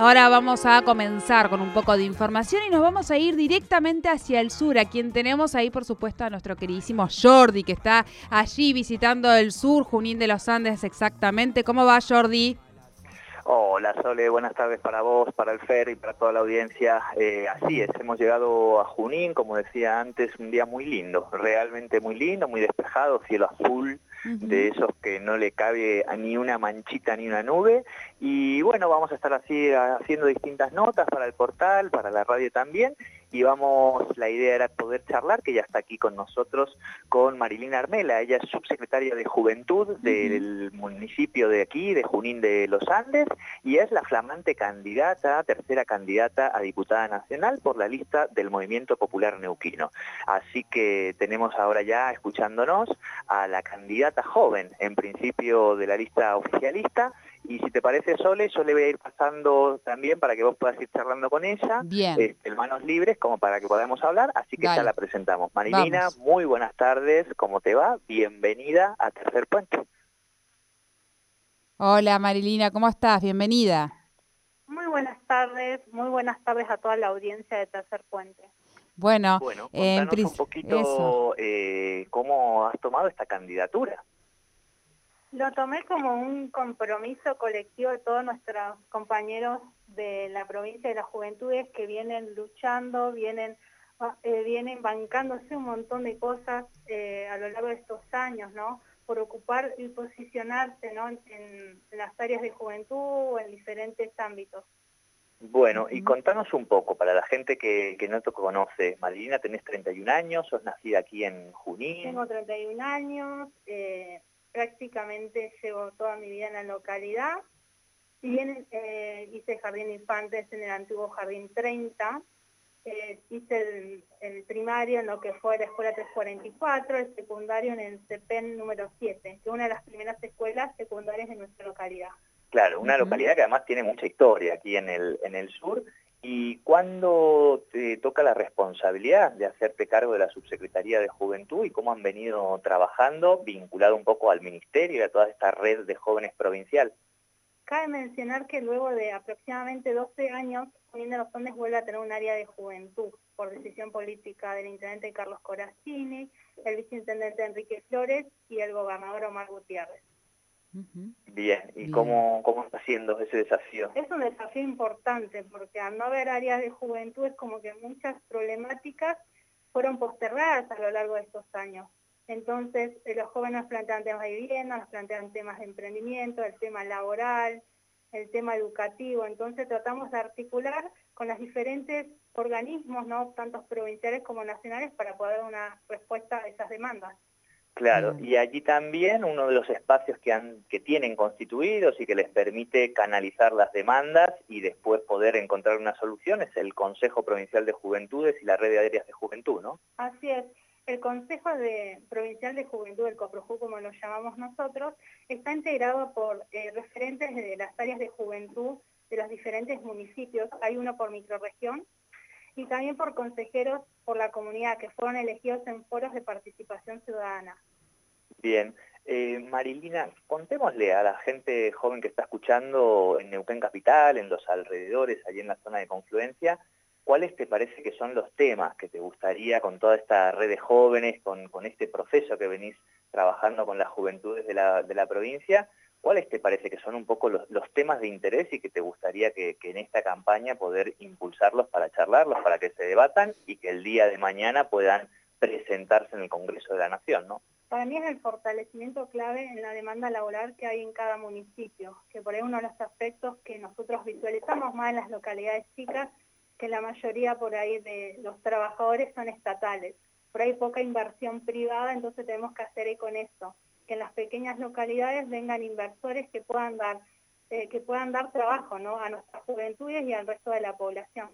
Ahora vamos a comenzar con un poco de información y nos vamos a ir directamente hacia el sur, a quien tenemos ahí, por supuesto, a nuestro queridísimo Jordi, que está allí visitando el sur, Junín de los Andes exactamente. ¿Cómo va, Jordi? Hola Sole, buenas tardes para vos, para el FER y para toda la audiencia. Eh, así es, hemos llegado a Junín, como decía antes, un día muy lindo, realmente muy lindo, muy despejado, cielo azul, de esos que no le cabe ni una manchita ni una nube. Y bueno, vamos a estar así haciendo distintas notas para el portal, para la radio también. Y vamos, la idea era poder charlar, que ya está aquí con nosotros, con Marilina Armela. Ella es subsecretaria de Juventud del municipio de aquí, de Junín de los Andes, y es la flamante candidata, tercera candidata a diputada nacional por la lista del Movimiento Popular Neuquino. Así que tenemos ahora ya, escuchándonos, a la candidata joven, en principio de la lista oficialista, y si te parece, Sole, yo le voy a ir pasando también para que vos puedas ir charlando con ella. Bien. Este, manos libres como para que podamos hablar, así que ya la presentamos. Marilina, muy buenas tardes, ¿cómo te va? Bienvenida a Tercer Puente. Hola Marilina, ¿cómo estás? Bienvenida. Muy buenas tardes, muy buenas tardes a toda la audiencia de Tercer Puente. Bueno, bueno contanos un poquito eh, cómo has tomado esta candidatura. Lo tomé como un compromiso colectivo de todos nuestros compañeros de la provincia de las juventudes que vienen luchando, vienen, ah, eh, vienen bancándose un montón de cosas eh, a lo largo de estos años, ¿no? Por ocupar y posicionarse ¿no? en, las áreas de juventud o en diferentes ámbitos. Bueno, y contanos un poco, para la gente que, que no te conoce, Marilina, tenés 31 años, sos nacida aquí en Junín. Tengo 31 años, eh, prácticamente llevo toda mi vida en la localidad. Si bien eh, hice jardín infantes en el antiguo Jardín 30, eh, hice el, primario en lo que fue la Escuela 344, el secundario en el CEPEN número 7, que es una de las primeras escuelas secundarias de nuestra localidad. Claro, una localidad que además tiene mucha historia aquí en el, en el sur ¿Y cuándo te toca la responsabilidad de hacerte cargo de la Subsecretaría de Juventud y cómo han venido trabajando vinculado un poco al Ministerio y a toda esta red de jóvenes provincial? Cabe mencionar que luego de aproximadamente 12 años, Unión de los Andes vuelve a tener un área de juventud por decisión política del intendente Carlos Corazzini, el viceintendente Enrique Flores y el gobernador Omar Gutiérrez. Bien, ¿y Cómo, cómo está siendo ese desafío? Es un desafío importante porque al no haber áreas de juventud es como que muchas problemáticas fueron postergadas a lo largo de estos años. Entonces, eh, los jóvenes plantean temas de vivienda, nos plantean temas de emprendimiento, el tema laboral, el tema educativo. Entonces, tratamos de articular con los diferentes organismos, ¿no? tantos provinciales como nacionales, para poder dar una respuesta a esas demandas. Claro, y allí también uno de los espacios que, han, que tienen constituidos y que les permite canalizar las demandas y después poder encontrar una solución es el Consejo Provincial de Juventudes y la Red de Áreas de Juventud, ¿no? Así es. El Consejo de Provincial de Juventud, el COPROJU como lo llamamos nosotros, está integrado por eh, referentes de las áreas de juventud de los diferentes municipios. Hay uno por microrregión y también por consejeros por la comunidad que fueron elegidos en foros de participación ciudadana. Bien. Eh, Marilina, contémosle a la gente joven que está escuchando en Neuquén Capital, en los alrededores, allí en la zona de confluencia, ¿cuáles te parece que son los temas que te gustaría con toda esta red de jóvenes, con, este proceso que venís trabajando con las juventudes de la, de la provincia? ¿Cuáles te parece que son un poco los, temas de interés y que te gustaría que, en esta campaña poder impulsarlos para charlarlos, para que se debatan y que el día de mañana puedan presentarse en el Congreso de la Nación, ¿no? Para mí es el fortalecimiento clave en la demanda laboral que hay en cada municipio, que por ahí uno de los aspectos que nosotros visualizamos más en las localidades chicas, que la mayoría por ahí de los trabajadores son estatales. Por ahí poca inversión privada, entonces tenemos que hacer con eso, que en las pequeñas localidades vengan inversores que puedan dar, eh, que puedan dar trabajo ¿no? a nuestras juventudes y al resto de la población.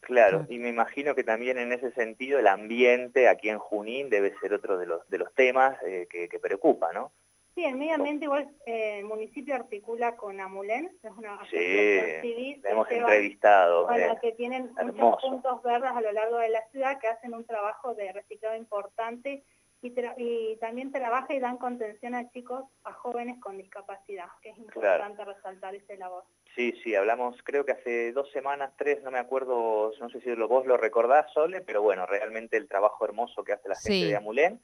Claro, y me imagino que también en ese sentido el ambiente aquí en Junín debe ser otro de los, de los temas eh, que, preocupa, ¿no? Sí, en medio ambiente igual eh, el municipio articula con Amulén, es una sí, civil. hemos entrevistado. Bueno, eh, que tienen muchos puntos verdes a lo largo de la ciudad que hacen un trabajo de reciclado importante y, también trabaja y dan contención a chicos, a jóvenes con discapacidad, que es importante resaltar ese labor. Sí, sí, hablamos creo que hace dos semanas, tres, no me acuerdo, no sé si vos lo recordás, Sole, pero bueno, realmente el trabajo hermoso que hace la gente de Amulén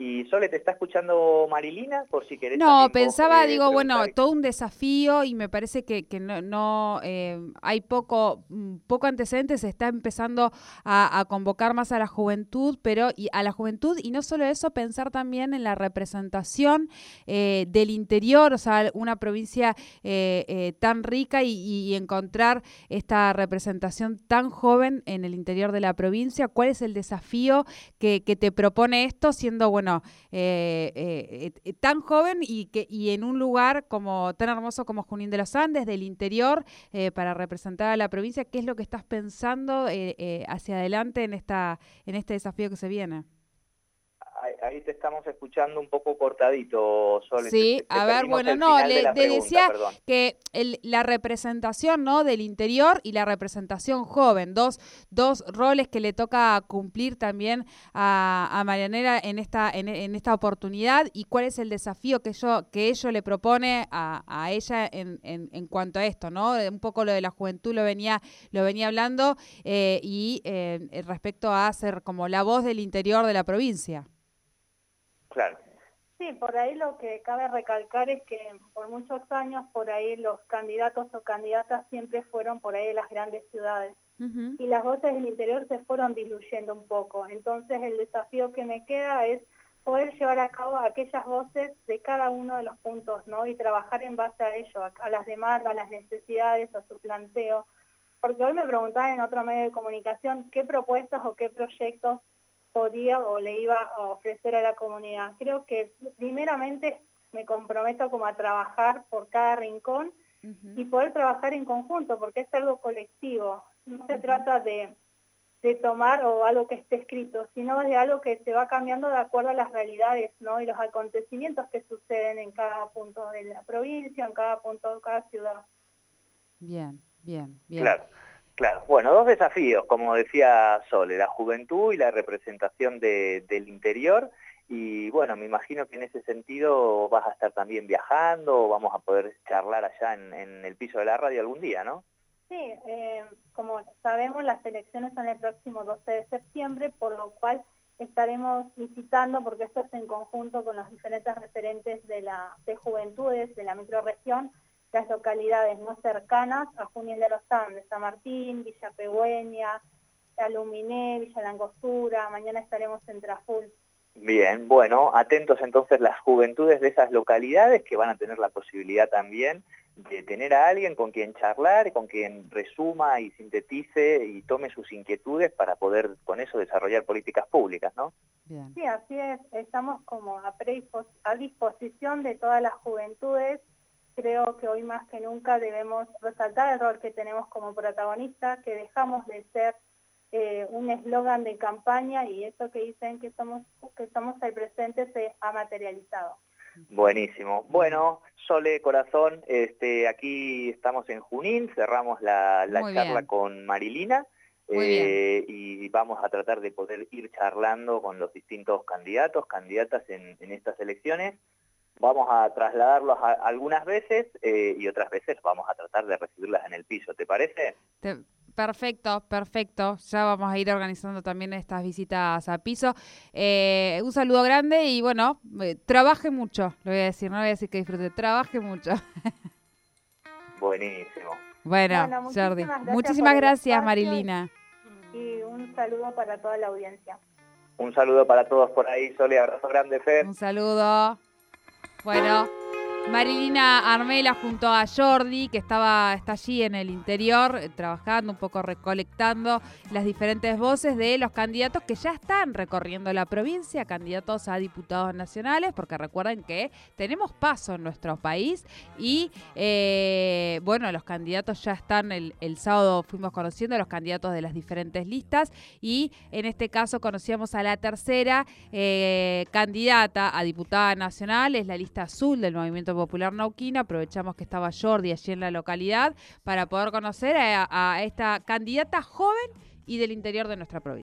y Sole, ¿te está escuchando Marilina? Por si querés. No, pensaba, digo, bueno, todo un desafío y me parece que, que no, no eh, hay poco, mm, poco antecedente, se está empezando a, convocar más a la juventud, pero y a la juventud, y no solo eso, pensar también en la representación eh, del interior, o sea, una provincia eh, tan rica y, encontrar esta representación tan joven en el interior de la provincia. ¿Cuál es el desafío que, que te propone esto, siendo, bueno, eh, eh, eh, tan joven y, que, y en un lugar como tan hermoso como Junín de los Andes, del interior, para representar a la provincia, ¿qué es lo que estás pensando hacia adelante en, esta, en este desafío que se viene? Ahí te estamos escuchando un poco cortadito, Sol. Sí, a ver, bueno, no, le, decía que la representación ¿no? del interior y la representación joven, dos, dos roles que le toca cumplir también a, a Marianela en esta, en, esta oportunidad y cuál es el desafío que yo, que ello le propone a, a ella en, en, cuanto a esto, ¿no? Un poco lo de la juventud lo venía, lo venía hablando eh, y eh, respecto a ser como la voz del interior de la provincia. Claro. Sí, por ahí lo que cabe recalcar es que por muchos años por ahí los candidatos o candidatas siempre fueron por ahí de las grandes ciudades y las voces del interior se fueron diluyendo un poco. Entonces el desafío que me queda es poder llevar a cabo aquellas voces de cada uno de los puntos, ¿no? Y trabajar en base a ello, a, las demandas, a las necesidades, a su planteo. Porque hoy me preguntaban en otro medio de comunicación qué propuestas o qué proyectos podía o le iba a ofrecer a la comunidad. Creo que primeramente me comprometo como a trabajar por cada rincón y poder trabajar en conjunto, porque es algo colectivo. No se trata de, de, tomar o algo que esté escrito, sino de algo que se va cambiando de acuerdo a las realidades ¿no? y los acontecimientos que suceden en cada punto de la provincia, en cada punto de cada ciudad. Bien, bien, bien. Claro. Claro, bueno, dos desafíos, como decía Sole, la juventud y la representación del interior. Y bueno, me imagino que en ese sentido vas a estar también viajando, vamos a poder charlar allá en, el piso de la radio algún día, ¿no? Sí, eh, como sabemos, las elecciones son el próximo 12 de septiembre, por lo cual estaremos visitando, porque esto es en conjunto con los diferentes referentes de, la, de juventudes de la microrregión, las localidades más cercanas a Junín de los Andes, San Martín, Villa Pegüeña, Aluminé, Villa Langostura, mañana estaremos en Traful. Bien, bueno, atentos entonces las juventudes de esas localidades que van a tener la posibilidad también de tener a alguien con quien charlar, con quien resuma y sintetice y tome sus inquietudes para poder con eso desarrollar políticas públicas, ¿no? Bien. Sí, así es, estamos como a, a disposición de todas las juventudes creo que hoy más que nunca debemos resaltar el rol que tenemos como protagonistas, que dejamos de ser eh, un eslogan de campaña y eso que dicen que somos que somos el presente se ha materializado. Buenísimo. Bueno, Sole Corazón, este, aquí estamos en Junín, cerramos la, charla con Marilina. Eh, y vamos a tratar de poder ir charlando con los distintos candidatos, candidatas en estas elecciones vamos a trasladarlos algunas veces eh, y otras veces vamos a tratar de recibirlas en el piso, ¿te parece? perfecto, perfecto. Ya vamos a ir organizando también estas visitas a piso. Eh, un saludo grande y bueno, eh, trabaje mucho, lo voy a decir, no voy a decir que disfrute, trabaje mucho. Buenísimo. Bueno, Jordi, muchísimas gracias, Marilina. Y un saludo para toda la audiencia. Un saludo para todos por ahí, Sole, abrazo grande, Fer. Un saludo. Bueno. Marilina Armela junto a Jordi, que estaba, está allí en el interior, eh, trabajando, un poco recolectando las diferentes voces de los candidatos que ya están recorriendo la provincia, candidatos a diputados nacionales, porque recuerden que tenemos paso en nuestro país y, eh, bueno, los candidatos ya están, el, sábado fuimos conociendo los candidatos de las diferentes listas y en este caso conocíamos a la tercera eh, candidata a diputada nacional, es la lista azul del Movimiento Popular Nauquina. Aprovechamos que estaba Jordi allí en la localidad para poder conocer a esta candidata joven y del interior de nuestra provincia.